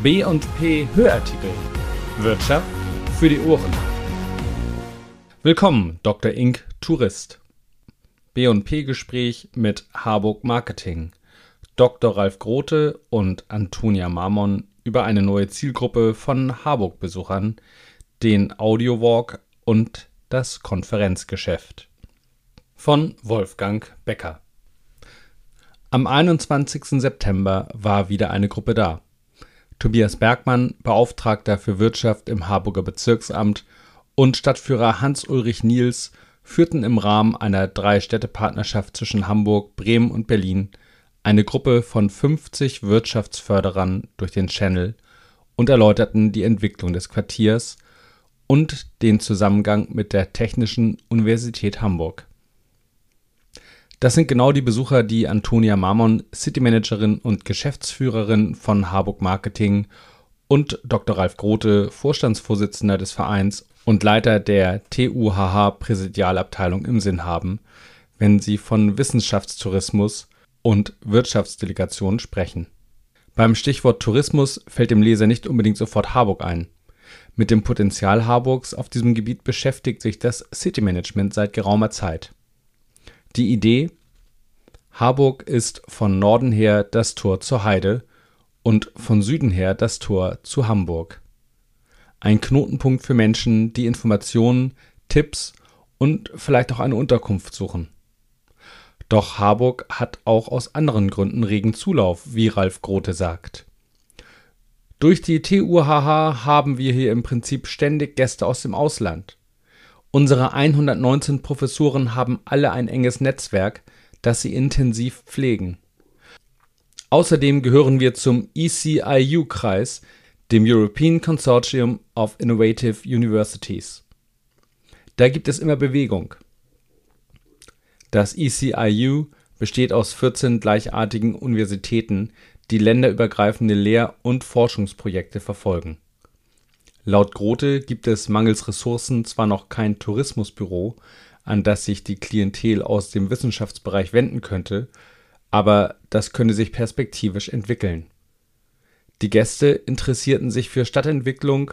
B&P Hörartikel. Wirtschaft für die Ohren. Willkommen, Dr. Ink Tourist. B&P Gespräch mit Harburg Marketing. Dr. Ralf Grote und Antonia Marmon über eine neue Zielgruppe von Harburg-Besuchern, den Audiowalk und das Konferenzgeschäft. Von Wolfgang Becker. Am 21. September war wieder eine Gruppe da. Tobias Bergmann, Beauftragter für Wirtschaft im Harburger Bezirksamt, und Stadtführer Hans-Ulrich Niels führten im Rahmen einer Drei-Städte-Partnerschaft zwischen Hamburg, Bremen und Berlin eine Gruppe von 50 Wirtschaftsförderern durch den Channel und erläuterten die Entwicklung des Quartiers und den Zusammengang mit der Technischen Universität Hamburg. Das sind genau die Besucher, die Antonia Marmon, Citymanagerin und Geschäftsführerin von Harburg Marketing und Dr. Ralf Grote, Vorstandsvorsitzender des Vereins und Leiter der TUHH Präsidialabteilung im Sinn haben, wenn sie von Wissenschaftstourismus und Wirtschaftsdelegation sprechen. Beim Stichwort Tourismus fällt dem Leser nicht unbedingt sofort Harburg ein. Mit dem Potenzial Harburgs auf diesem Gebiet beschäftigt sich das City Management seit geraumer Zeit. Die Idee: Harburg ist von Norden her das Tor zur Heide und von Süden her das Tor zu Hamburg. Ein Knotenpunkt für Menschen, die Informationen, Tipps und vielleicht auch eine Unterkunft suchen. Doch Harburg hat auch aus anderen Gründen regen Zulauf, wie Ralf Grote sagt. Durch die TUHH haben wir hier im Prinzip ständig Gäste aus dem Ausland. Unsere 119 Professoren haben alle ein enges Netzwerk, das sie intensiv pflegen. Außerdem gehören wir zum ECIU-Kreis, dem European Consortium of Innovative Universities. Da gibt es immer Bewegung. Das ECIU besteht aus 14 gleichartigen Universitäten, die länderübergreifende Lehr- und Forschungsprojekte verfolgen Laut Grote gibt es mangels Ressourcen zwar noch kein Tourismusbüro, an das sich die Klientel aus dem Wissenschaftsbereich wenden könnte, aber das könne sich perspektivisch entwickeln. Die Gäste interessierten sich für Stadtentwicklung,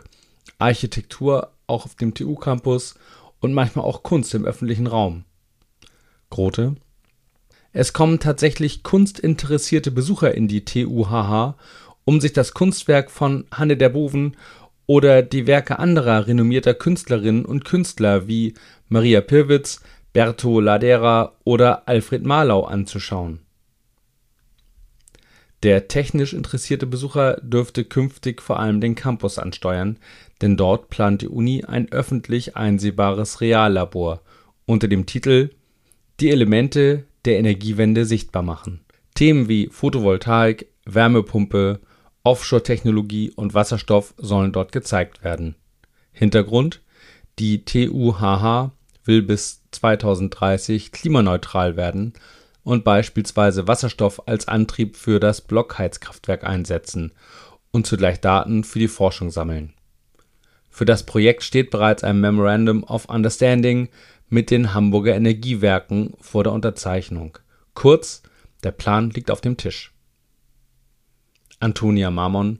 Architektur auch auf dem TU-Campus und manchmal auch Kunst im öffentlichen Raum. Grote Es kommen tatsächlich kunstinteressierte Besucher in die TUHH, um sich das Kunstwerk von Hanne der Boven oder die Werke anderer renommierter Künstlerinnen und Künstler wie Maria Pirwitz, Berto Ladera oder Alfred Marlau anzuschauen. Der technisch interessierte Besucher dürfte künftig vor allem den Campus ansteuern, denn dort plant die Uni ein öffentlich einsehbares Reallabor unter dem Titel Die Elemente der Energiewende sichtbar machen. Themen wie Photovoltaik, Wärmepumpe Offshore-Technologie und Wasserstoff sollen dort gezeigt werden. Hintergrund: Die TUHH will bis 2030 klimaneutral werden und beispielsweise Wasserstoff als Antrieb für das Blockheizkraftwerk einsetzen und zugleich Daten für die Forschung sammeln. Für das Projekt steht bereits ein Memorandum of Understanding mit den Hamburger Energiewerken vor der Unterzeichnung. Kurz, der Plan liegt auf dem Tisch Antonia Marmon.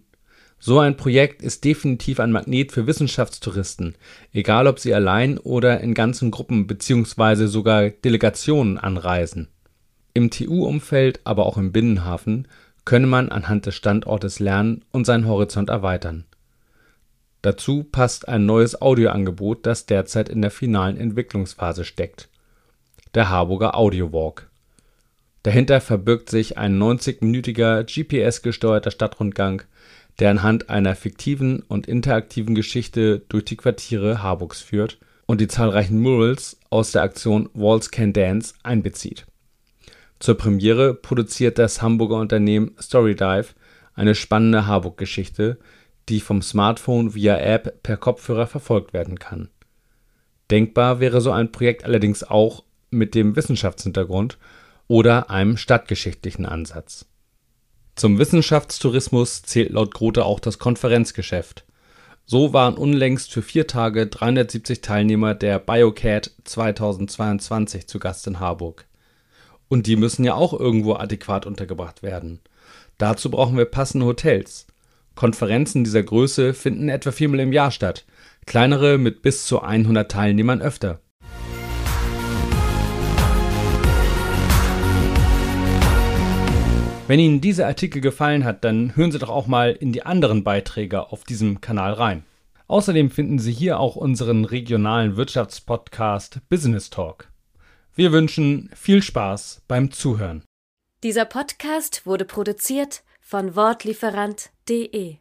So ein Projekt ist definitiv ein Magnet für Wissenschaftstouristen, egal ob sie allein oder in ganzen Gruppen bzw. sogar Delegationen anreisen. Im TU-Umfeld, aber auch im Binnenhafen könne man anhand des Standortes lernen und seinen Horizont erweitern. Dazu passt ein neues Audioangebot, das derzeit in der finalen Entwicklungsphase steckt: der Harburger Audiowalk Dahinter verbirgt sich ein 90-minütiger GPS-gesteuerter Stadtrundgang, der anhand einer fiktiven und interaktiven Geschichte durch die Quartiere Harburgs führt und die zahlreichen Murals aus der Aktion Walls Can Dance einbezieht. Zur Premiere produziert das Hamburger Unternehmen Storydive eine spannende Harburg-Geschichte, die vom Smartphone via App per Kopfhörer verfolgt werden kann. Denkbar wäre so ein Projekt allerdings auch mit dem Wissenschaftshintergrund oder einem stadtgeschichtlichen Ansatz. Zum Wissenschaftstourismus zählt laut Grote auch das Konferenzgeschäft. So waren unlängst für vier Tage 370 Teilnehmer der BioCAD 2022 zu Gast in Harburg. Und die müssen ja auch irgendwo adäquat untergebracht werden. Dazu brauchen wir passende Hotels. Konferenzen dieser Größe finden etwa viermal im Jahr statt, kleinere mit bis zu 100 Teilnehmern öfter. Wenn Ihnen dieser Artikel gefallen hat, dann hören Sie doch auch mal in die anderen Beiträge auf diesem Kanal rein. Außerdem finden Sie hier auch unseren regionalen Wirtschaftspodcast Business Talk. Wir wünschen viel Spaß beim Zuhören. Dieser Podcast wurde produziert von Wortlieferant.de